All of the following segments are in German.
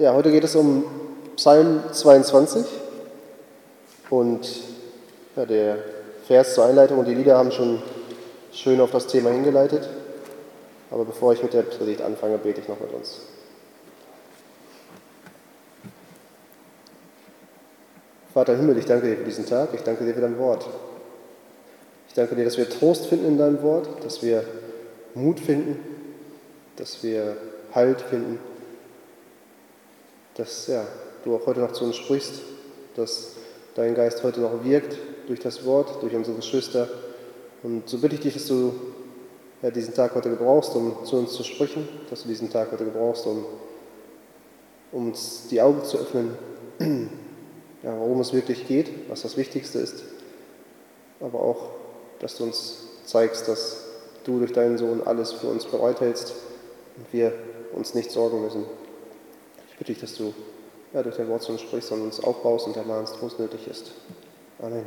Ja, heute geht es um Psalm 22 und ja, der Vers zur Einleitung und die Lieder haben schon schön auf das Thema hingeleitet. Aber bevor ich mit der Predigt anfange, bete ich noch mit uns. Vater Himmel, ich danke dir für diesen Tag, ich danke dir für dein Wort. Ich danke dir, dass wir Trost finden in deinem Wort, dass wir Mut finden, dass wir Halt finden dass ja, du auch heute noch zu uns sprichst, dass dein Geist heute noch wirkt durch das Wort, durch unsere Geschwister. Und so bitte ich dich, dass du ja, diesen Tag heute gebrauchst, um zu uns zu sprechen, dass du diesen Tag heute gebrauchst, um, um uns die Augen zu öffnen, ja, worum es wirklich geht, was das Wichtigste ist, aber auch, dass du uns zeigst, dass du durch deinen Sohn alles für uns bereithältst und wir uns nicht sorgen müssen bitte ich, dass du ja, durch dein Wort zu uns sprichst und uns aufbaust und ermahnst, wo es nötig ist. Amen.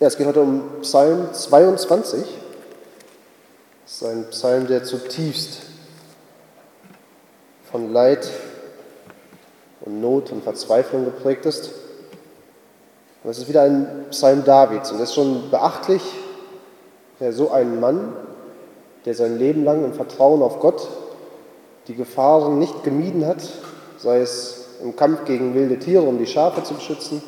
Ja, es geht heute um Psalm 22. Das ist ein Psalm, der zutiefst von Leid und Not und Verzweiflung geprägt ist. Und es ist wieder ein Psalm Davids und es ist schon beachtlich, der so einen Mann der sein Leben lang im Vertrauen auf Gott die Gefahren nicht gemieden hat, sei es im Kampf gegen wilde Tiere, um die Schafe zu beschützen,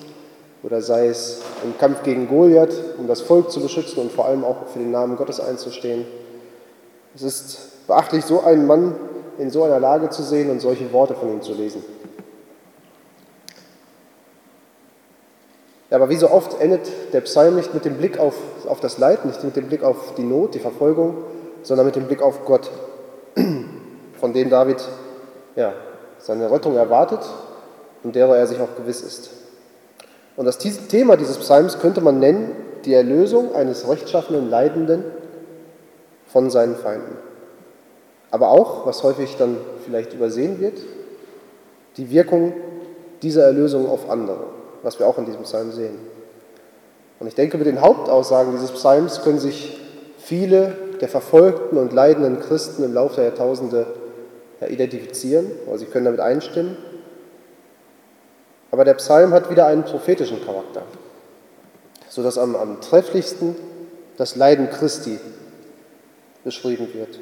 oder sei es im Kampf gegen Goliath, um das Volk zu beschützen und vor allem auch für den Namen Gottes einzustehen. Es ist beachtlich, so einen Mann in so einer Lage zu sehen und solche Worte von ihm zu lesen. aber wie so oft endet der Psalm nicht mit dem Blick auf, auf das Leid, nicht mit dem Blick auf die Not, die Verfolgung, sondern mit dem Blick auf Gott, von dem David ja, seine Rettung erwartet und derer er sich auch gewiss ist. Und das Thema dieses Psalms könnte man nennen, die Erlösung eines rechtschaffenen Leidenden von seinen Feinden. Aber auch, was häufig dann vielleicht übersehen wird, die Wirkung dieser Erlösung auf andere, was wir auch in diesem Psalm sehen. Und ich denke, mit den Hauptaussagen dieses Psalms können sich viele der verfolgten und leidenden Christen im Laufe der Jahrtausende ja, identifizieren, oder sie können damit einstimmen. Aber der Psalm hat wieder einen prophetischen Charakter, sodass am, am trefflichsten das Leiden Christi beschrieben wird.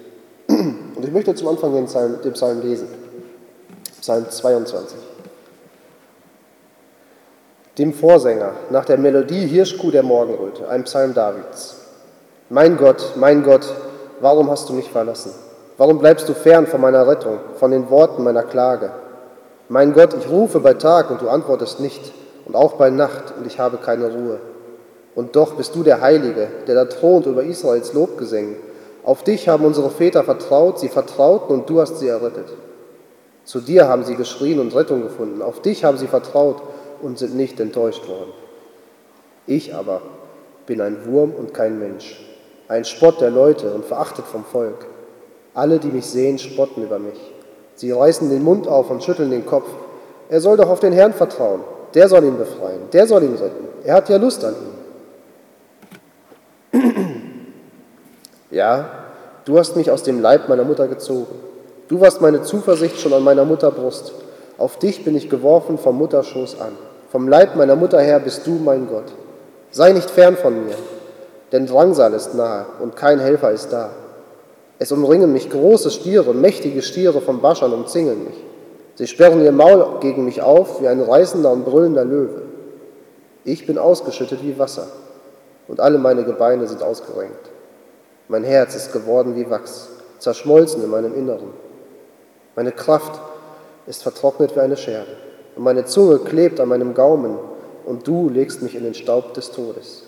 Und ich möchte zum Anfang den Psalm, den Psalm lesen, Psalm 22. Dem Vorsänger nach der Melodie Hirschkuh der Morgenröte, ein Psalm Davids. Mein Gott, mein Gott, warum hast du mich verlassen? Warum bleibst du fern von meiner Rettung, von den Worten meiner Klage? Mein Gott, ich rufe bei Tag und du antwortest nicht, und auch bei Nacht und ich habe keine Ruhe. Und doch bist du der Heilige, der da thront über Israels Lobgesängen. Auf dich haben unsere Väter vertraut, sie vertrauten und du hast sie errettet. Zu dir haben sie geschrien und Rettung gefunden. Auf dich haben sie vertraut und sind nicht enttäuscht worden. Ich aber bin ein Wurm und kein Mensch ein Spott der Leute und verachtet vom Volk. Alle, die mich sehen, spotten über mich. Sie reißen den Mund auf und schütteln den Kopf. Er soll doch auf den Herrn vertrauen. Der soll ihn befreien. Der soll ihn retten. Er hat ja Lust an ihm. ja, du hast mich aus dem Leib meiner Mutter gezogen. Du warst meine Zuversicht schon an meiner Mutter Brust. Auf dich bin ich geworfen vom Mutterschoß an. Vom Leib meiner Mutter her bist du mein Gott. Sei nicht fern von mir, denn Drangsal ist nahe und kein Helfer ist da. Es umringen mich große Stiere, mächtige Stiere vom Baschern umzingeln mich. Sie sperren ihr Maul gegen mich auf wie ein reißender und brüllender Löwe. Ich bin ausgeschüttet wie Wasser und alle meine Gebeine sind ausgerenkt. Mein Herz ist geworden wie Wachs, zerschmolzen in meinem Inneren. Meine Kraft ist vertrocknet wie eine Schere und meine Zunge klebt an meinem Gaumen und du legst mich in den Staub des Todes.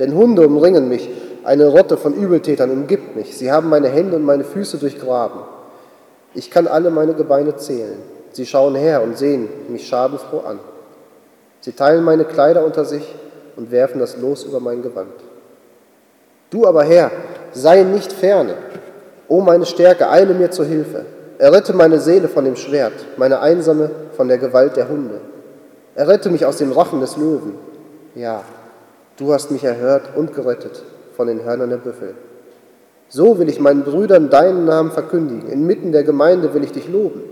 Denn Hunde umringen mich, eine Rotte von Übeltätern umgibt mich. Sie haben meine Hände und meine Füße durchgraben. Ich kann alle meine Gebeine zählen. Sie schauen her und sehen mich schadenfroh an. Sie teilen meine Kleider unter sich und werfen das Los über mein Gewand. Du aber Herr, sei nicht ferne. O meine Stärke, eile mir zur Hilfe. Errette meine Seele von dem Schwert, meine Einsame von der Gewalt der Hunde. Errette mich aus dem Rachen des Löwen. Ja, Du hast mich erhört und gerettet von den Hörnern der Büffel. So will ich meinen Brüdern deinen Namen verkündigen. Inmitten der Gemeinde will ich dich loben.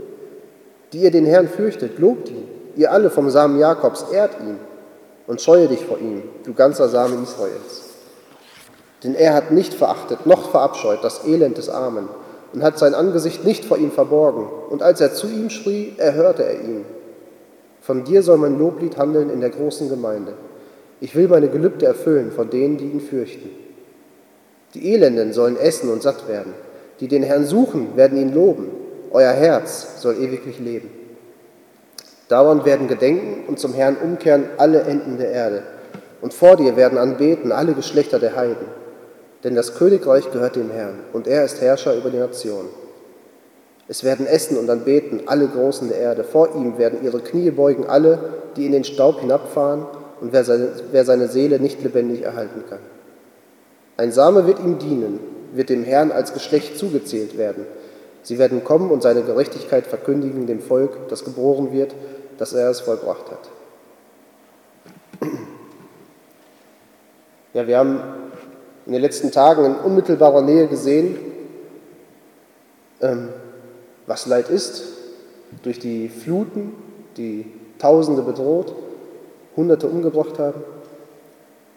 Die ihr den Herrn fürchtet, lobt ihn. Ihr alle vom Samen Jakobs, ehrt ihn und scheue dich vor ihm, du ganzer Same Israels. Denn er hat nicht verachtet noch verabscheut das Elend des Armen und hat sein Angesicht nicht vor ihm verborgen. Und als er zu ihm schrie, erhörte er ihn. Von dir soll mein Loblied handeln in der großen Gemeinde. Ich will meine Gelübde erfüllen von denen, die ihn fürchten. Die Elenden sollen essen und satt werden. Die den Herrn suchen, werden ihn loben. Euer Herz soll ewiglich leben. Dauernd werden gedenken und zum Herrn umkehren alle Enden der Erde. Und vor dir werden anbeten alle Geschlechter der Heiden. Denn das Königreich gehört dem Herrn und er ist Herrscher über die Nationen. Es werden essen und anbeten alle Großen der Erde. Vor ihm werden ihre Knie beugen alle, die in den Staub hinabfahren und wer seine, wer seine Seele nicht lebendig erhalten kann. Ein Same wird ihm dienen, wird dem Herrn als Geschlecht zugezählt werden. Sie werden kommen und seine Gerechtigkeit verkündigen dem Volk, das geboren wird, dass er es vollbracht hat. Ja, wir haben in den letzten Tagen in unmittelbarer Nähe gesehen, ähm, was Leid ist, durch die Fluten, die Tausende bedroht, Hunderte umgebracht haben.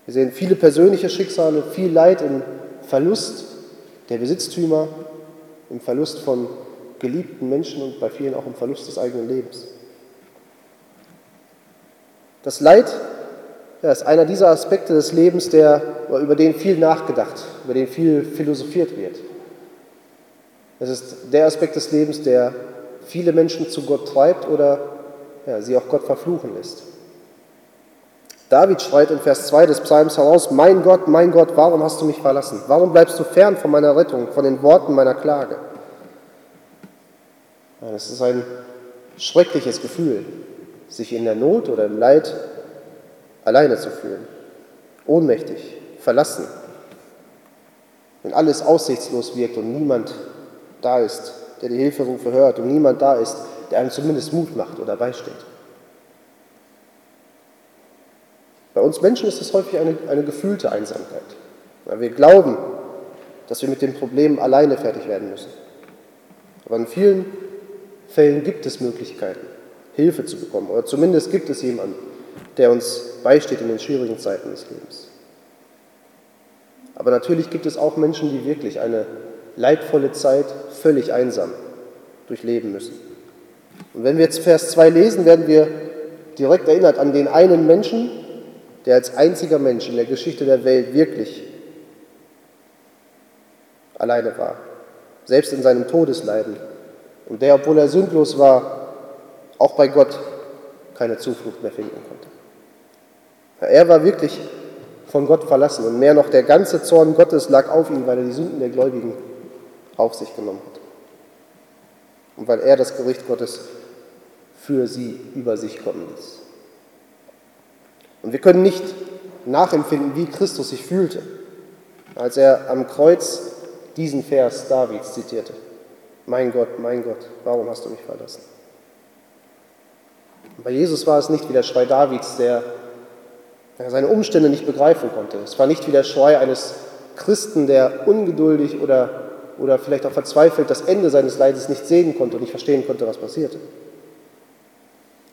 Wir sehen viele persönliche Schicksale, viel Leid im Verlust der Besitztümer, im Verlust von geliebten Menschen und bei vielen auch im Verlust des eigenen Lebens. Das Leid ja, ist einer dieser Aspekte des Lebens, der, über den viel nachgedacht, über den viel philosophiert wird. Es ist der Aspekt des Lebens, der viele Menschen zu Gott treibt oder ja, sie auch Gott verfluchen lässt. David schreit in Vers 2 des Psalms heraus, mein Gott, mein Gott, warum hast du mich verlassen? Warum bleibst du fern von meiner Rettung, von den Worten meiner Klage? Das ist ein schreckliches Gefühl, sich in der Not oder im Leid alleine zu fühlen, ohnmächtig, verlassen, wenn alles aussichtslos wirkt und niemand da ist, der die Hilferufe hört und niemand da ist, der einem zumindest Mut macht oder beisteht. Bei uns Menschen ist es häufig eine, eine gefühlte Einsamkeit, weil wir glauben, dass wir mit dem Problem alleine fertig werden müssen. Aber in vielen Fällen gibt es Möglichkeiten, Hilfe zu bekommen oder zumindest gibt es jemanden, der uns beisteht in den schwierigen Zeiten des Lebens. Aber natürlich gibt es auch Menschen, die wirklich eine leidvolle Zeit völlig einsam durchleben müssen. Und wenn wir jetzt Vers 2 lesen, werden wir direkt erinnert an den einen Menschen, der als einziger Mensch in der Geschichte der Welt wirklich alleine war, selbst in seinem Todesleiden. Und der, obwohl er sündlos war, auch bei Gott keine Zuflucht mehr finden konnte. Er war wirklich von Gott verlassen und mehr noch der ganze Zorn Gottes lag auf ihm, weil er die Sünden der Gläubigen auf sich genommen hat. Und weil er das Gericht Gottes für sie über sich kommen ließ. Und wir können nicht nachempfinden, wie Christus sich fühlte, als er am Kreuz diesen Vers Davids zitierte. Mein Gott, mein Gott, warum hast du mich verlassen? Bei Jesus war es nicht wie der Schrei Davids, der seine Umstände nicht begreifen konnte. Es war nicht wie der Schrei eines Christen, der ungeduldig oder, oder vielleicht auch verzweifelt das Ende seines Leides nicht sehen konnte und nicht verstehen konnte, was passierte.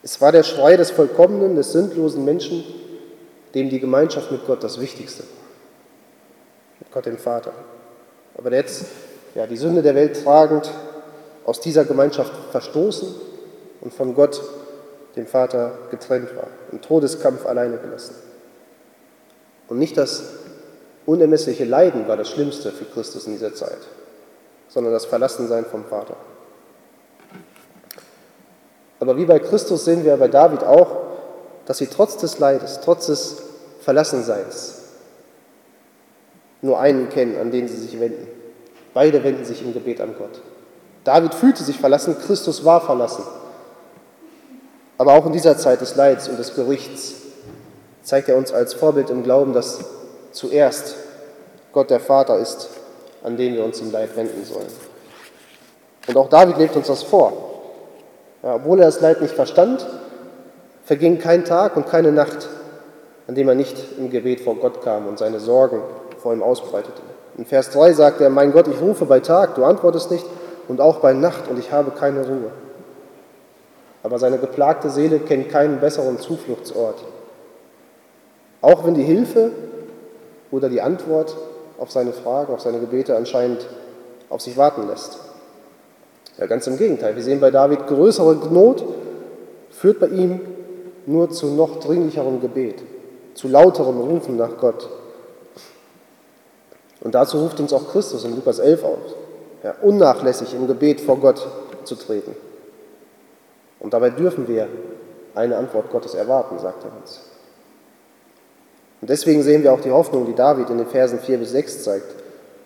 Es war der Schrei des vollkommenen, des sündlosen Menschen, dem die Gemeinschaft mit Gott das Wichtigste war. Mit Gott dem Vater. Aber der jetzt ja, die Sünde der Welt tragend, aus dieser Gemeinschaft verstoßen und von Gott, dem Vater, getrennt war, im Todeskampf alleine gelassen. Und nicht das unermessliche Leiden war das Schlimmste für Christus in dieser Zeit, sondern das Verlassensein vom Vater. Aber wie bei Christus sehen wir bei David auch, dass sie trotz des Leides, trotz des Verlassenseins nur einen kennen, an den sie sich wenden. Beide wenden sich im Gebet an Gott. David fühlte sich verlassen, Christus war verlassen. Aber auch in dieser Zeit des Leids und des Gerichts zeigt er uns als Vorbild im Glauben, dass zuerst Gott der Vater ist, an den wir uns im Leid wenden sollen. Und auch David lebt uns das vor. Ja, obwohl er das Leid nicht verstand, verging kein Tag und keine Nacht, an dem er nicht im Gebet vor Gott kam und seine Sorgen vor ihm ausbreitete. In Vers 3 sagt er, mein Gott, ich rufe bei Tag, du antwortest nicht, und auch bei Nacht, und ich habe keine Ruhe. Aber seine geplagte Seele kennt keinen besseren Zufluchtsort. Auch wenn die Hilfe oder die Antwort auf seine Fragen, auf seine Gebete anscheinend auf sich warten lässt. Ja, ganz im Gegenteil. Wir sehen bei David, größere Not führt bei ihm nur zu noch dringlicherem Gebet, zu lauterem Rufen nach Gott. Und dazu ruft uns auch Christus in Lukas 11 auf, ja, unnachlässig im Gebet vor Gott zu treten. Und dabei dürfen wir eine Antwort Gottes erwarten, sagt er uns. Und deswegen sehen wir auch die Hoffnung, die David in den Versen 4 bis 6 zeigt.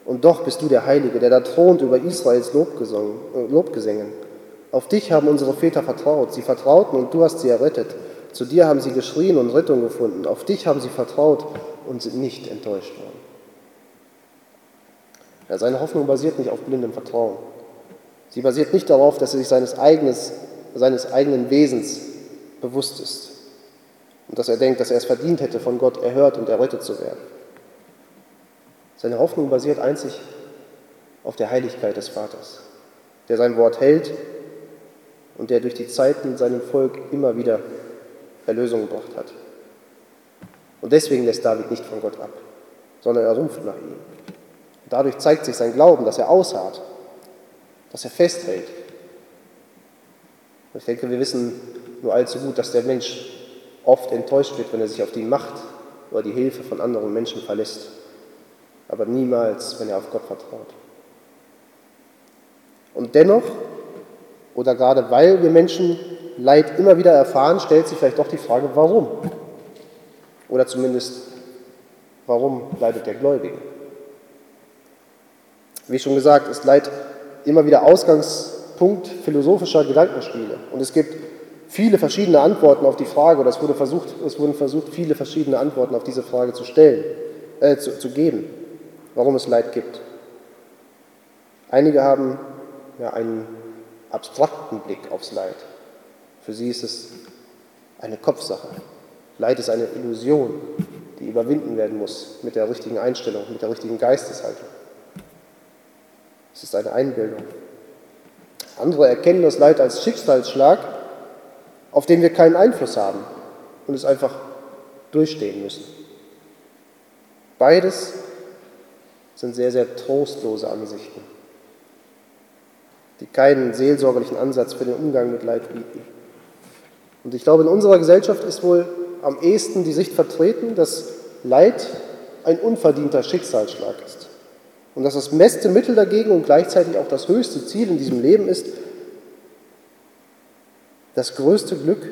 Und doch bist du der Heilige, der da thront über Israels äh, Lobgesängen. Auf dich haben unsere Väter vertraut. Sie vertrauten und du hast sie errettet. Zu dir haben sie geschrien und Rettung gefunden. Auf dich haben sie vertraut und sind nicht enttäuscht worden. Ja, seine Hoffnung basiert nicht auf blindem Vertrauen. Sie basiert nicht darauf, dass er sich seines, eigenes, seines eigenen Wesens bewusst ist und dass er denkt, dass er es verdient hätte, von Gott erhört und errettet zu werden. Seine Hoffnung basiert einzig auf der Heiligkeit des Vaters, der sein Wort hält und der durch die Zeiten seinem Volk immer wieder Erlösung gebracht hat. Und deswegen lässt David nicht von Gott ab, sondern er ruft nach ihm. Und dadurch zeigt sich sein Glauben, dass er ausharrt, dass er festhält. Und ich denke, wir wissen nur allzu gut, dass der Mensch oft enttäuscht wird, wenn er sich auf die Macht oder die Hilfe von anderen Menschen verlässt, aber niemals, wenn er auf Gott vertraut. Und dennoch, oder gerade weil wir Menschen Leid immer wieder erfahren, stellt sich vielleicht doch die Frage, warum? Oder zumindest, warum leidet der Gläubige? Wie schon gesagt, ist Leid immer wieder Ausgangspunkt philosophischer Gedankenspiele. Und es gibt viele verschiedene Antworten auf die Frage, oder es, wurde versucht, es wurden versucht, viele verschiedene Antworten auf diese Frage zu stellen, äh, zu, zu geben, warum es Leid gibt. Einige haben ja, einen abstrakten Blick aufs Leid. Für sie ist es eine Kopfsache. Leid ist eine Illusion, die überwinden werden muss mit der richtigen Einstellung, mit der richtigen Geisteshaltung. Es ist eine Einbildung. Andere erkennen das Leid als Schicksalsschlag, auf den wir keinen Einfluss haben und es einfach durchstehen müssen. Beides sind sehr, sehr trostlose Ansichten, die keinen seelsorgerlichen Ansatz für den Umgang mit Leid bieten. Und ich glaube, in unserer Gesellschaft ist wohl am ehesten die Sicht vertreten, dass Leid ein unverdienter Schicksalsschlag ist. Und dass das beste Mittel dagegen und gleichzeitig auch das höchste Ziel in diesem Leben ist, das größte Glück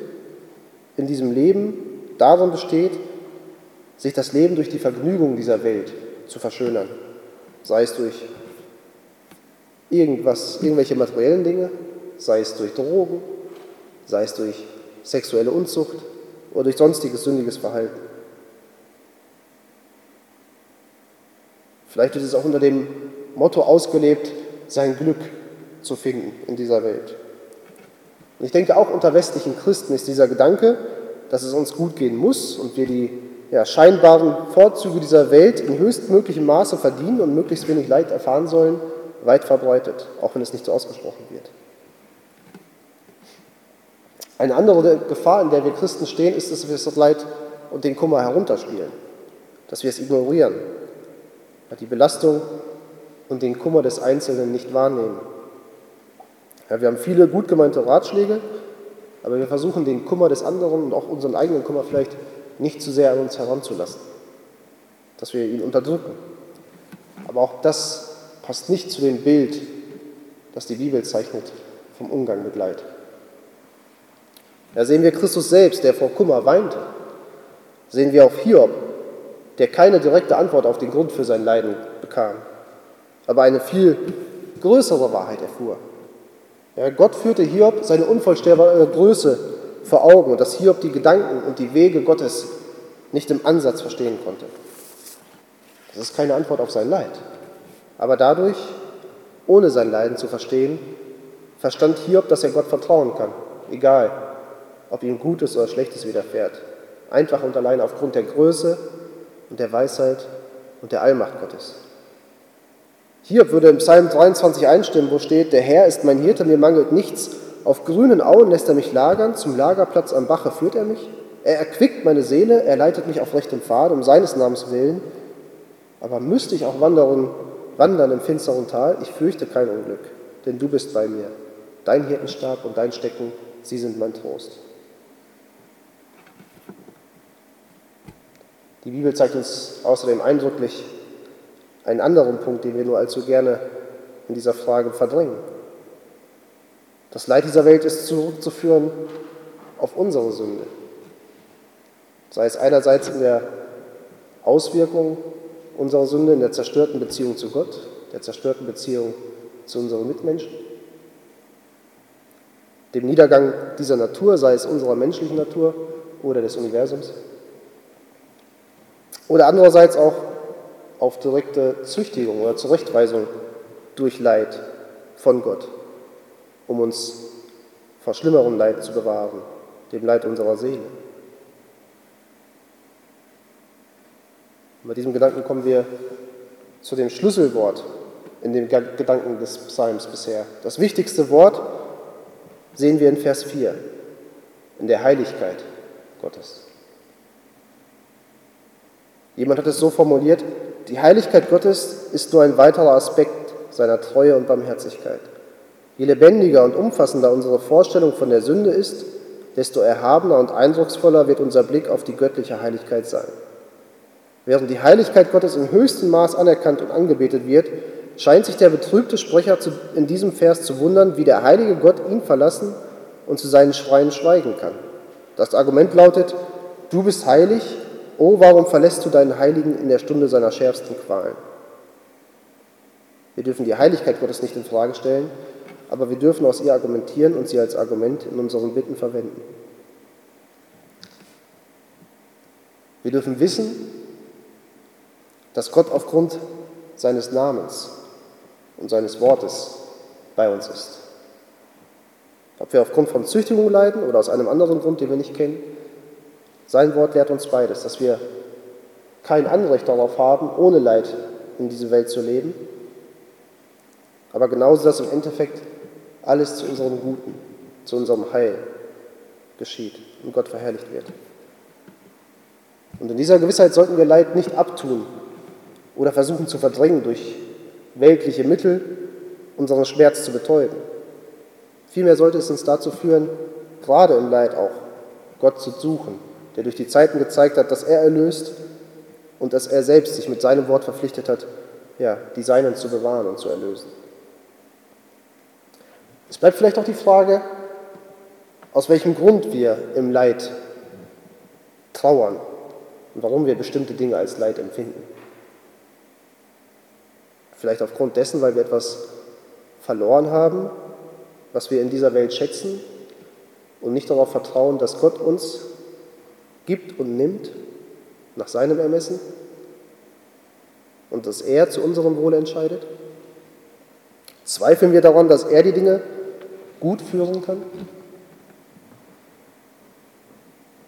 in diesem Leben darin besteht, sich das Leben durch die Vergnügung dieser Welt zu verschönern. Sei es durch irgendwas, irgendwelche materiellen Dinge, sei es durch Drogen, sei es durch sexuelle Unzucht oder durch sonstiges sündiges Verhalten. Vielleicht wird es auch unter dem Motto ausgelebt, sein Glück zu finden in dieser Welt. Und ich denke, auch unter westlichen Christen ist dieser Gedanke, dass es uns gut gehen muss und wir die ja, scheinbaren Vorzüge dieser Welt in höchstmöglichem Maße verdienen und möglichst wenig Leid erfahren sollen, weit verbreitet, auch wenn es nicht so ausgesprochen wird. Eine andere Gefahr, in der wir Christen stehen, ist, dass wir das Leid und den Kummer herunterspielen, dass wir es ignorieren, die Belastung und den Kummer des Einzelnen nicht wahrnehmen. Ja, wir haben viele gut gemeinte Ratschläge, aber wir versuchen den Kummer des anderen und auch unseren eigenen Kummer vielleicht nicht zu sehr an uns heranzulassen, dass wir ihn unterdrücken. Aber auch das passt nicht zu dem Bild, das die Bibel zeichnet vom Umgang mit Leid. Da sehen wir Christus selbst, der vor Kummer weinte. Sehen wir auch Hiob, der keine direkte Antwort auf den Grund für sein Leiden bekam, aber eine viel größere Wahrheit erfuhr. Ja, Gott führte Hiob seine unvollstellbare Größe vor Augen dass Hiob die Gedanken und die Wege Gottes nicht im Ansatz verstehen konnte. Das ist keine Antwort auf sein Leid. Aber dadurch, ohne sein Leiden zu verstehen, verstand Hiob, dass er Gott vertrauen kann, egal ob ihm Gutes oder Schlechtes widerfährt. Einfach und allein aufgrund der Größe und der Weisheit und der Allmacht Gottes. Hier würde im Psalm 23 einstimmen, wo steht, der Herr ist mein Hirte, mir mangelt nichts. Auf grünen Auen lässt er mich lagern, zum Lagerplatz am Bache führt er mich. Er erquickt meine Seele, er leitet mich auf rechtem Pfad, um seines Namens willen. Aber müsste ich auch wandern, wandern im finsteren Tal, ich fürchte kein Unglück, denn du bist bei mir. Dein Hirtenstab und dein Stecken, sie sind mein Trost. Die Bibel zeigt uns außerdem eindrücklich einen anderen Punkt, den wir nur allzu gerne in dieser Frage verdrängen. Das Leid dieser Welt ist zurückzuführen auf unsere Sünde. Sei es einerseits in der Auswirkung unserer Sünde, in der zerstörten Beziehung zu Gott, der zerstörten Beziehung zu unseren Mitmenschen, dem Niedergang dieser Natur, sei es unserer menschlichen Natur oder des Universums, oder andererseits auch auf direkte Züchtigung oder Zurechtweisung durch Leid von Gott, um uns vor schlimmerem Leid zu bewahren, dem Leid unserer Seele. Und bei diesem Gedanken kommen wir zu dem Schlüsselwort in dem Gedanken des Psalms bisher. Das wichtigste Wort sehen wir in Vers 4, in der Heiligkeit Gottes. Jemand hat es so formuliert, die Heiligkeit Gottes ist nur ein weiterer Aspekt seiner Treue und Barmherzigkeit. Je lebendiger und umfassender unsere Vorstellung von der Sünde ist, desto erhabener und eindrucksvoller wird unser Blick auf die göttliche Heiligkeit sein. Während die Heiligkeit Gottes im höchsten Maß anerkannt und angebetet wird, scheint sich der betrübte Sprecher in diesem Vers zu wundern, wie der heilige Gott ihn verlassen und zu seinen Schreien schweigen kann. Das Argument lautet, du bist heilig, oh, warum verlässt du deinen Heiligen in der Stunde seiner schärfsten Qualen? Wir dürfen die Heiligkeit Gottes nicht in Frage stellen, aber wir dürfen aus ihr argumentieren und sie als Argument in unseren Bitten verwenden. Wir dürfen wissen, dass Gott aufgrund seines Namens und seines Wortes bei uns ist. Ob wir aufgrund von Züchtigung leiden oder aus einem anderen Grund, den wir nicht kennen, sein Wort lehrt uns beides, dass wir kein Anrecht darauf haben, ohne Leid in diese Welt zu leben, aber genauso, dass im Endeffekt alles zu unserem Guten, zu unserem Heil geschieht und Gott verherrlicht wird. Und in dieser Gewissheit sollten wir Leid nicht abtun oder versuchen zu verdrängen durch weltliche Mittel, unseren Schmerz zu betäuben. Vielmehr sollte es uns dazu führen, gerade im Leid auch Gott zu suchen, der durch die Zeiten gezeigt hat, dass er erlöst und dass er selbst sich mit seinem Wort verpflichtet hat, ja, die Seinen zu bewahren und zu erlösen. Es bleibt vielleicht auch die Frage, aus welchem Grund wir im Leid trauern und warum wir bestimmte Dinge als Leid empfinden. Vielleicht aufgrund dessen, weil wir etwas verloren haben, was wir in dieser Welt schätzen und nicht darauf vertrauen, dass Gott uns gibt und nimmt nach seinem Ermessen und dass er zu unserem Wohle entscheidet? Zweifeln wir daran, dass er die Dinge gut führen kann?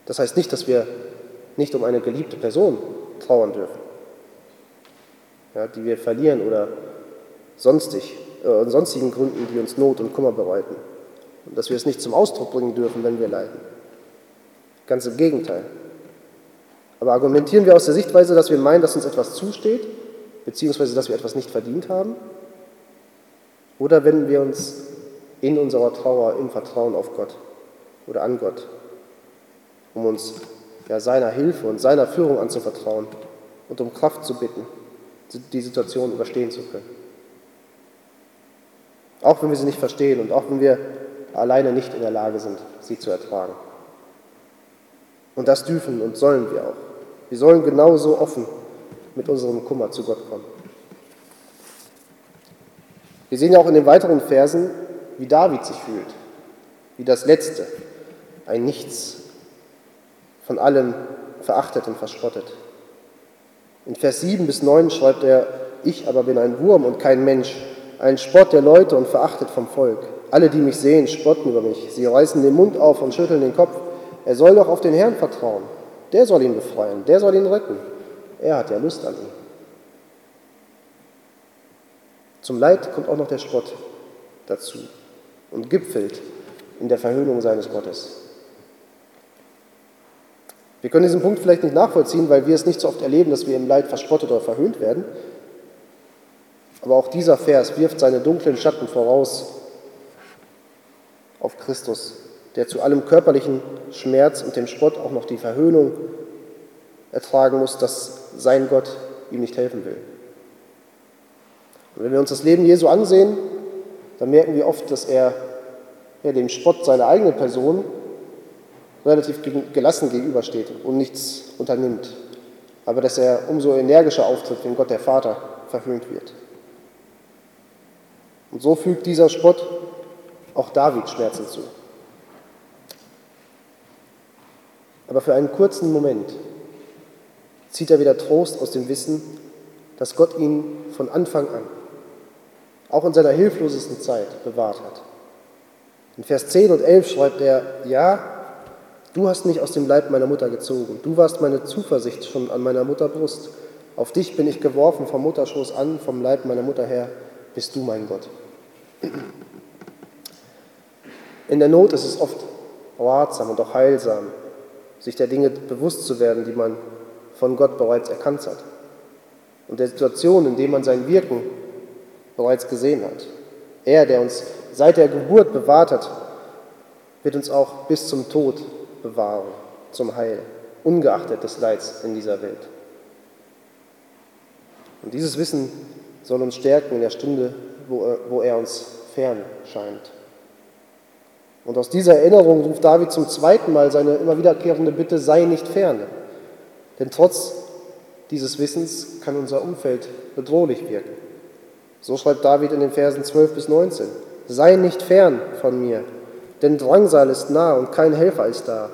Das heißt nicht, dass wir nicht um eine geliebte Person trauern dürfen ja, die wir verlieren oder sonstig, äh, sonstigen Gründen, die uns Not und Kummer bereiten. Und dass wir es nicht zum Ausdruck bringen dürfen, wenn wir leiden. Ganz im Gegenteil. Aber argumentieren wir aus der Sichtweise, dass wir meinen, dass uns etwas zusteht, beziehungsweise dass wir etwas nicht verdient haben? Oder wenden wir uns in unserer Trauer im Vertrauen auf Gott oder an Gott, um uns ja, seiner Hilfe und seiner Führung anzuvertrauen und um Kraft zu bitten? die Situation überstehen zu können. Auch wenn wir sie nicht verstehen und auch wenn wir alleine nicht in der Lage sind, sie zu ertragen. Und das dürfen und sollen wir auch. Wir sollen genauso offen mit unserem Kummer zu Gott kommen. Wir sehen ja auch in den weiteren Versen, wie David sich fühlt, wie das Letzte, ein Nichts, von allem verachtet und verspottet. In Vers 7 bis 9 schreibt er, ich aber bin ein Wurm und kein Mensch, ein Spott der Leute und verachtet vom Volk. Alle, die mich sehen, spotten über mich. Sie reißen den Mund auf und schütteln den Kopf. Er soll doch auf den Herrn vertrauen. Der soll ihn befreien, der soll ihn retten. Er hat ja Lust an ihm. Zum Leid kommt auch noch der Spott dazu und gipfelt in der Verhöhnung seines Gottes. Wir können diesen Punkt vielleicht nicht nachvollziehen, weil wir es nicht so oft erleben, dass wir im Leid verspottet oder verhöhnt werden. Aber auch dieser Vers wirft seine dunklen Schatten voraus auf Christus, der zu allem körperlichen Schmerz und dem Spott auch noch die Verhöhnung ertragen muss, dass sein Gott ihm nicht helfen will. Und wenn wir uns das Leben Jesu ansehen, dann merken wir oft, dass er ja, dem Spott seiner eigenen Person relativ gelassen gegenübersteht und nichts unternimmt, aber dass er umso energischer auftritt, wenn Gott der Vater verhöhnt wird. Und so fügt dieser Spott auch David Schmerzen zu. Aber für einen kurzen Moment zieht er wieder Trost aus dem Wissen, dass Gott ihn von Anfang an, auch in seiner hilflosesten Zeit, bewahrt hat. In Vers 10 und 11 schreibt er, ja, du hast mich aus dem Leib meiner Mutter gezogen, du warst meine Zuversicht schon an meiner Mutter Brust. Auf dich bin ich geworfen vom Mutterschoß an, vom Leib meiner Mutter her, bist du mein Gott. In der Not ist es oft ratsam und auch heilsam, sich der Dinge bewusst zu werden, die man von Gott bereits erkannt hat und der Situation, in der man sein Wirken bereits gesehen hat. Er, der uns seit der Geburt bewahrt hat, wird uns auch bis zum Tod bewahren, zum Heil, ungeachtet des Leids in dieser Welt. Und dieses Wissen soll uns stärken in der Stunde, wo er, wo er uns fern scheint. Und aus dieser Erinnerung ruft David zum zweiten Mal seine immer wiederkehrende Bitte, sei nicht ferne. Denn trotz dieses Wissens kann unser Umfeld bedrohlich wirken. So schreibt David in den Versen 12 bis 19. Sei nicht fern von mir, denn Drangsal ist nah und kein Helfer ist da.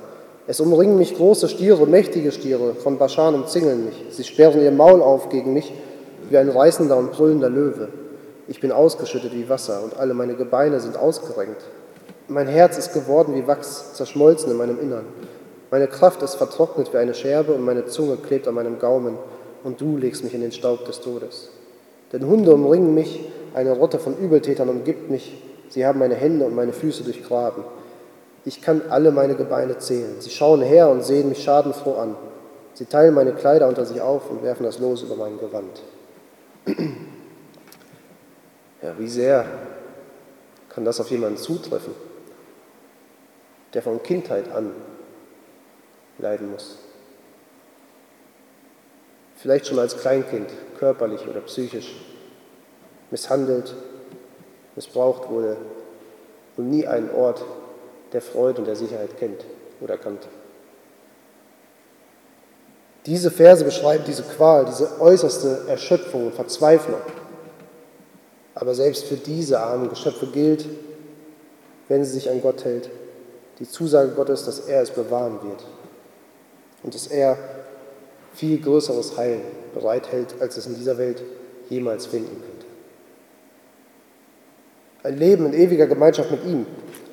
Es umringen mich große Stiere, mächtige Stiere, von Baschan umzingeln mich. Sie sperren ihr Maul auf gegen mich, wie ein reißender und brüllender Löwe. Ich bin ausgeschüttet wie Wasser und alle meine Gebeine sind ausgerenkt. Mein Herz ist geworden wie Wachs, zerschmolzen in meinem Innern. Meine Kraft ist vertrocknet wie eine Scherbe und meine Zunge klebt an meinem Gaumen und du legst mich in den Staub des Todes. Denn Hunde umringen mich, eine Rotte von Übeltätern umgibt mich, sie haben meine Hände und meine Füße durchgraben. Ich kann alle meine Gebeine zählen. Sie schauen her und sehen mich schadenfroh an. Sie teilen meine Kleider unter sich auf und werfen das Los über mein Gewand. Ja, wie sehr kann das auf jemanden zutreffen, der von Kindheit an leiden muss? Vielleicht schon als Kleinkind, körperlich oder psychisch, misshandelt, missbraucht wurde und nie einen Ort der Freude und der Sicherheit kennt oder kannte. Diese Verse beschreiben diese Qual, diese äußerste Erschöpfung und Verzweiflung. Aber selbst für diese armen Geschöpfe gilt, wenn sie sich an Gott hält, die Zusage Gottes, dass er es bewahren wird und dass er viel größeres Heil bereithält, als es in dieser Welt jemals finden könnte. Ein Leben in ewiger Gemeinschaft mit ihm,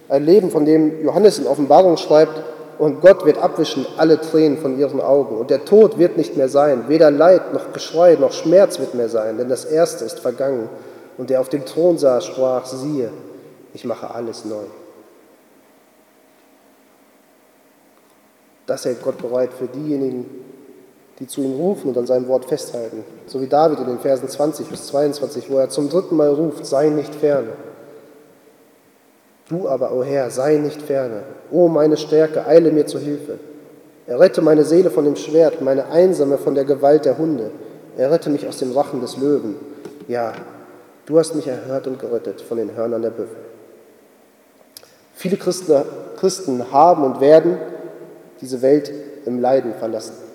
ein Leben, von dem Johannes in Offenbarung schreibt, und Gott wird abwischen alle Tränen von ihren Augen. Und der Tod wird nicht mehr sein. Weder Leid noch Geschrei noch Schmerz wird mehr sein, denn das Erste ist vergangen. Und der auf dem Thron saß, sprach, siehe, ich mache alles neu. Das hält Gott bereit für diejenigen, die zu ihm rufen und an seinem Wort festhalten. So wie David in den Versen 20 bis 22, wo er zum dritten Mal ruft, sei nicht ferne. Du aber, o oh Herr, sei nicht ferne. O meine Stärke, eile mir zu Hilfe. Errette meine Seele von dem Schwert, meine Einsame von der Gewalt der Hunde. Errette mich aus dem Rachen des Löwen. Ja, du hast mich erhört und gerettet von den Hörnern der Büffel. Viele Christen haben und werden diese Welt im Leiden verlassen.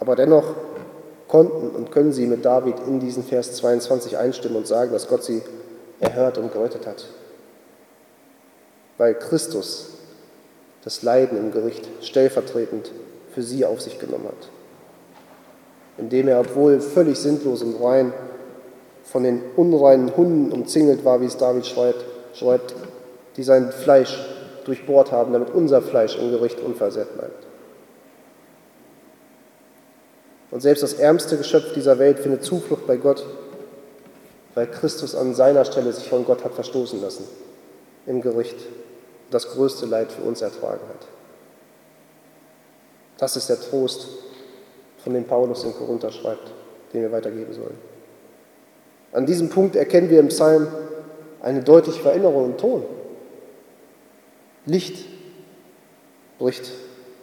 Aber dennoch konnten und können sie mit David in diesen Vers 22 einstimmen und sagen, dass Gott sie erhört und gerettet hat weil Christus das Leiden im Gericht stellvertretend für sie auf sich genommen hat. Indem er, obwohl völlig sinnlos und rein, von den unreinen Hunden umzingelt war, wie es David schreibt, schreibt, die sein Fleisch durchbohrt haben, damit unser Fleisch im Gericht unversehrt bleibt. Und selbst das ärmste Geschöpf dieser Welt findet Zuflucht bei Gott, weil Christus an seiner Stelle sich von Gott hat verstoßen lassen im Gericht, das größte Leid für uns ertragen hat. Das ist der Trost, von dem Paulus in Korinther schreibt, den wir weitergeben sollen. An diesem Punkt erkennen wir im Psalm eine deutliche Veränderung im Ton. Licht bricht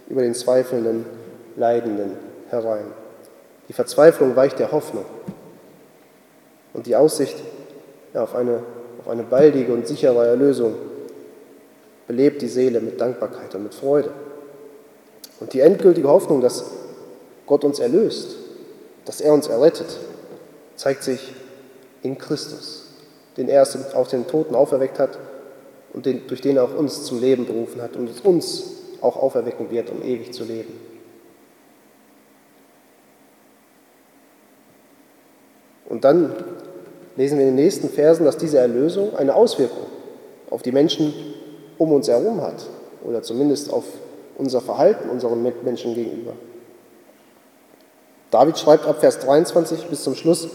über den zweifelnden, Leidenden herein. Die Verzweiflung weicht der Hoffnung. Und die Aussicht ja, auf, eine, auf eine baldige und sichere Erlösung belebt die Seele mit Dankbarkeit und mit Freude. Und die endgültige Hoffnung, dass Gott uns erlöst, dass er uns errettet, zeigt sich in Christus, den er aus den Toten auferweckt hat und den, durch den er auch uns zum Leben berufen hat und uns auch auferwecken wird, um ewig zu leben. Und dann lesen wir in den nächsten Versen, dass diese Erlösung eine Auswirkung auf die Menschen um uns herum hat oder zumindest auf unser Verhalten unseren Mitmenschen gegenüber. David schreibt ab Vers 23 bis zum Schluss,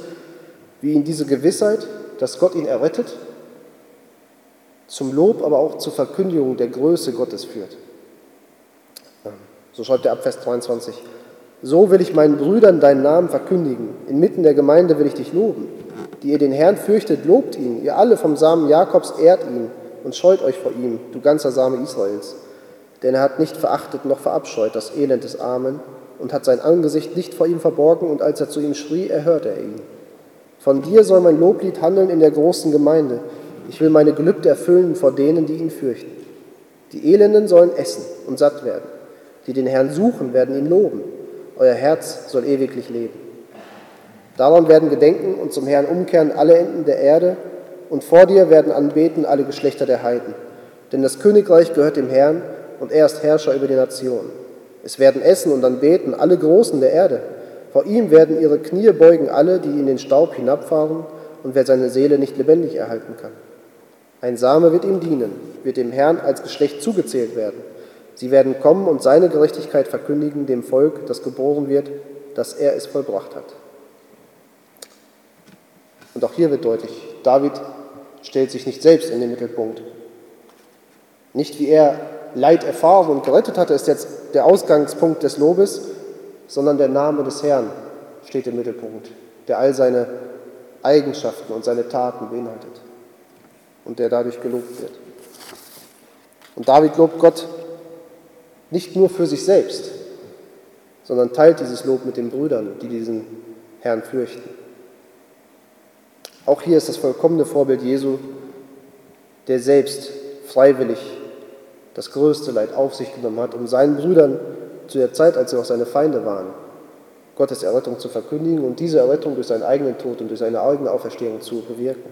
wie ihn diese Gewissheit, dass Gott ihn errettet, zum Lob, aber auch zur Verkündigung der Größe Gottes führt. So schreibt er ab Vers 23. So will ich meinen Brüdern deinen Namen verkündigen. Inmitten der Gemeinde will ich dich loben. Die ihr den Herrn fürchtet, lobt ihn. Ihr alle vom Samen Jakobs ehrt ihn und scheut euch vor ihm, du ganzer Same Israels. Denn er hat nicht verachtet noch verabscheut das Elend des Armen und hat sein Angesicht nicht vor ihm verborgen, und als er zu ihm schrie, erhörte er ihn. Von dir soll mein Loblied handeln in der großen Gemeinde. Ich will meine Gelübde erfüllen vor denen, die ihn fürchten. Die Elenden sollen essen und satt werden. Die den Herrn suchen, werden ihn loben. Euer Herz soll ewiglich leben. Daran werden gedenken und zum Herrn umkehren alle Enden der Erde, und vor dir werden anbeten alle Geschlechter der Heiden. Denn das Königreich gehört dem Herrn, und er ist Herrscher über die Nationen. Es werden essen und anbeten alle Großen der Erde. Vor ihm werden ihre Knie beugen alle, die in den Staub hinabfahren, und wer seine Seele nicht lebendig erhalten kann. Ein Same wird ihm dienen, wird dem Herrn als Geschlecht zugezählt werden. Sie werden kommen und seine Gerechtigkeit verkündigen dem Volk, das geboren wird, dass er es vollbracht hat. Und auch hier wird deutlich, David stellt sich nicht selbst in den Mittelpunkt. Nicht wie er Leid erfahren und gerettet hatte, ist jetzt der Ausgangspunkt des Lobes, sondern der Name des Herrn steht im Mittelpunkt, der all seine Eigenschaften und seine Taten beinhaltet und der dadurch gelobt wird. Und David lobt Gott nicht nur für sich selbst, sondern teilt dieses Lob mit den Brüdern, die diesen Herrn fürchten. Auch hier ist das vollkommene Vorbild Jesu, der selbst freiwillig das größte Leid auf sich genommen hat, um seinen Brüdern zu der Zeit, als sie noch seine Feinde waren, Gottes Errettung zu verkündigen und diese Errettung durch seinen eigenen Tod und durch seine eigene Auferstehung zu bewirken.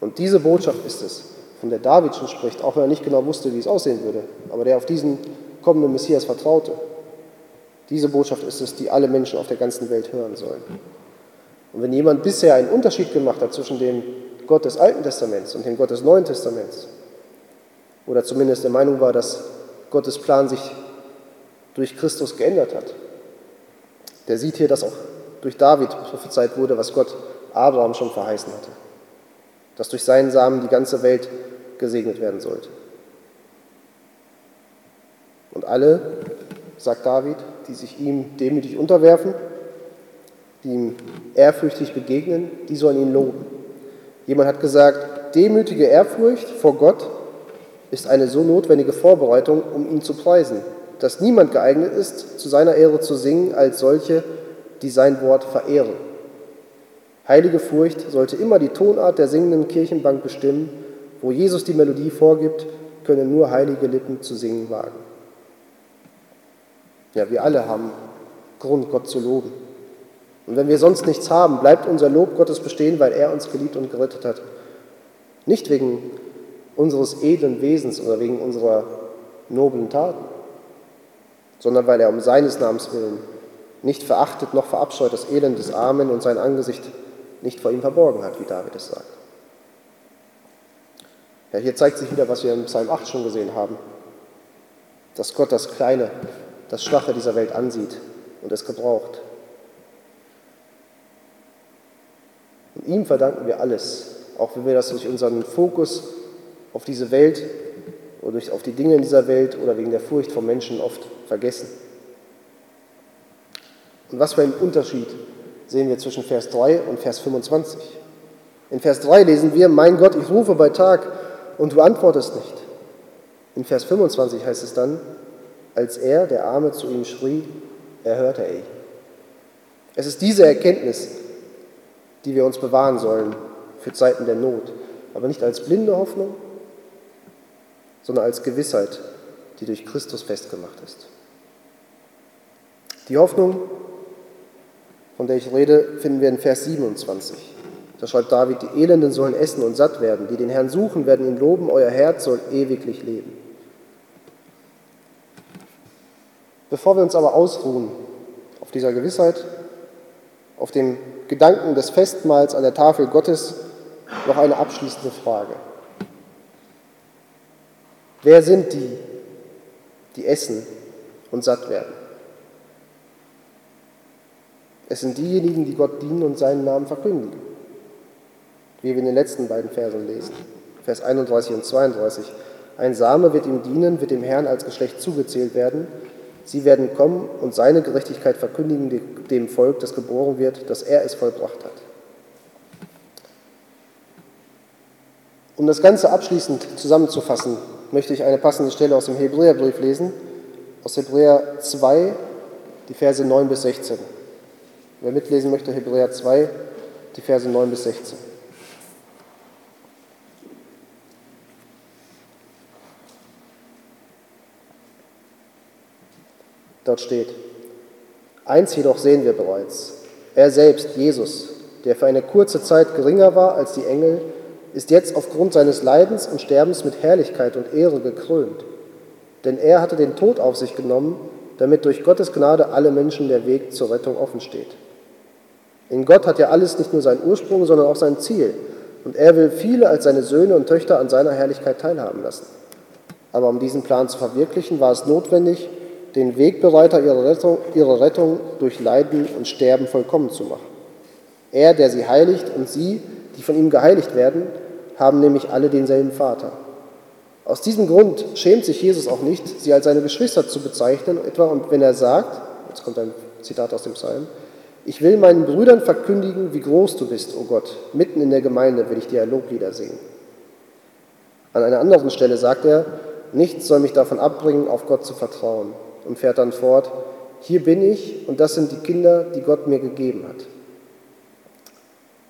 Und diese Botschaft ist es, von der David schon spricht, auch wenn er nicht genau wusste, wie es aussehen würde, aber der auf diesen kommenden Messias vertraute. Diese Botschaft ist es, die alle Menschen auf der ganzen Welt hören sollen. Und wenn jemand bisher einen Unterschied gemacht hat zwischen dem Gott des Alten Testaments und dem Gott des Neuen Testaments, oder zumindest der Meinung war, dass Gottes Plan sich durch Christus geändert hat. Der sieht hier, dass auch durch David prophezeit wurde, was Gott Abraham schon verheißen hatte, dass durch seinen Samen die ganze Welt gesegnet werden sollte. Und alle, sagt David, die sich ihm demütig unterwerfen, die ihm ehrfürchtig begegnen, die sollen ihn loben. Jemand hat gesagt, demütige Ehrfurcht vor Gott ist eine so notwendige Vorbereitung, um ihn zu preisen, dass niemand geeignet ist, zu seiner Ehre zu singen, als solche, die sein Wort verehren. Heilige Furcht sollte immer die Tonart der singenden Kirchenbank bestimmen. Wo Jesus die Melodie vorgibt, können nur heilige Lippen zu singen wagen. Ja, wir alle haben Grund, Gott zu loben. Und wenn wir sonst nichts haben, bleibt unser Lob Gottes bestehen, weil er uns geliebt und gerettet hat. Nicht wegen unseres edlen Wesens oder wegen unserer noblen Taten, sondern weil er um seines Namens willen nicht verachtet noch verabscheut das Elend des Armen und sein Angesicht nicht vor ihm verborgen hat, wie David es sagt. Ja, hier zeigt sich wieder, was wir im Psalm 8 schon gesehen haben, dass Gott das Kleine, das Schwache dieser Welt ansieht und es gebraucht. Und ihm verdanken wir alles, auch wenn wir das durch unseren Fokus auf diese Welt oder durch, auf die Dinge in dieser Welt oder wegen der Furcht vor Menschen oft vergessen. Und was für einen Unterschied sehen wir zwischen Vers 3 und Vers 25. In Vers 3 lesen wir, mein Gott, ich rufe bei Tag und du antwortest nicht. In Vers 25 heißt es dann, als er, der Arme, zu ihm schrie, erhörte er ihn. Es ist diese Erkenntnis, die wir uns bewahren sollen für Zeiten der Not, aber nicht als blinde Hoffnung, sondern als Gewissheit, die durch Christus festgemacht ist. Die Hoffnung, von der ich rede, finden wir in Vers 27. Da schreibt David, die Elenden sollen essen und satt werden, die den Herrn suchen, werden ihn loben, euer Herz soll ewiglich leben. Bevor wir uns aber ausruhen auf dieser Gewissheit, auf dem Gedanken des Festmahls an der Tafel Gottes, noch eine abschließende Frage. Wer sind die, die essen und satt werden? Es sind diejenigen, die Gott dienen und seinen Namen verkündigen, wie wir in den letzten beiden Versen lesen, Vers 31 und 32. Ein Same wird ihm dienen, wird dem Herrn als Geschlecht zugezählt werden. Sie werden kommen und seine Gerechtigkeit verkündigen dem Volk, das geboren wird, dass er es vollbracht hat. Um das Ganze abschließend zusammenzufassen, möchte ich eine passende Stelle aus dem Hebräerbrief lesen, aus Hebräer 2, die Verse 9 bis 16. Wer mitlesen möchte, Hebräer 2, die Verse 9 bis 16. Dort steht, eins jedoch sehen wir bereits, er selbst, Jesus, der für eine kurze Zeit geringer war als die Engel, ist jetzt aufgrund seines Leidens und Sterbens mit Herrlichkeit und Ehre gekrönt. Denn er hatte den Tod auf sich genommen, damit durch Gottes Gnade alle Menschen der Weg zur Rettung offen steht. In Gott hat ja alles nicht nur seinen Ursprung, sondern auch sein Ziel. Und er will viele als seine Söhne und Töchter an seiner Herrlichkeit teilhaben lassen. Aber um diesen Plan zu verwirklichen, war es notwendig, den Wegbereiter ihrer Rettung, ihrer Rettung durch Leiden und Sterben vollkommen zu machen. Er, der sie heiligt und sie, die von ihm geheiligt werden, haben nämlich alle denselben Vater. Aus diesem Grund schämt sich Jesus auch nicht, sie als seine Geschwister zu bezeichnen, etwa und wenn er sagt, jetzt kommt ein Zitat aus dem Psalm, ich will meinen Brüdern verkündigen, wie groß du bist, o oh Gott, mitten in der Gemeinde will ich dir Loblieder singen. An einer anderen Stelle sagt er, nichts soll mich davon abbringen, auf Gott zu vertrauen und fährt dann fort, hier bin ich und das sind die Kinder, die Gott mir gegeben hat.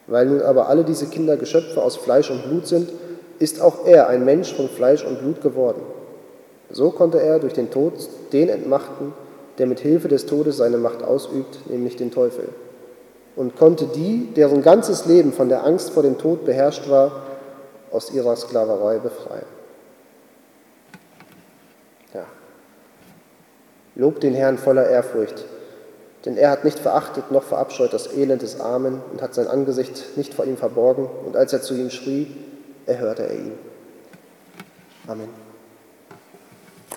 Weil nun aber alle diese Kinder Geschöpfe aus Fleisch und Blut sind, ist auch er ein Mensch von Fleisch und Blut geworden. So konnte er durch den Tod den entmachten, der mit Hilfe des Todes seine Macht ausübt, nämlich den Teufel, und konnte die, deren ganzes Leben von der Angst vor dem Tod beherrscht war, aus ihrer Sklaverei befreien. Lob den Herrn voller Ehrfurcht, denn er hat nicht verachtet noch verabscheut das Elend des Armen und hat sein Angesicht nicht vor ihm verborgen. Und als er zu ihm schrie, erhörte er ihn. Amen.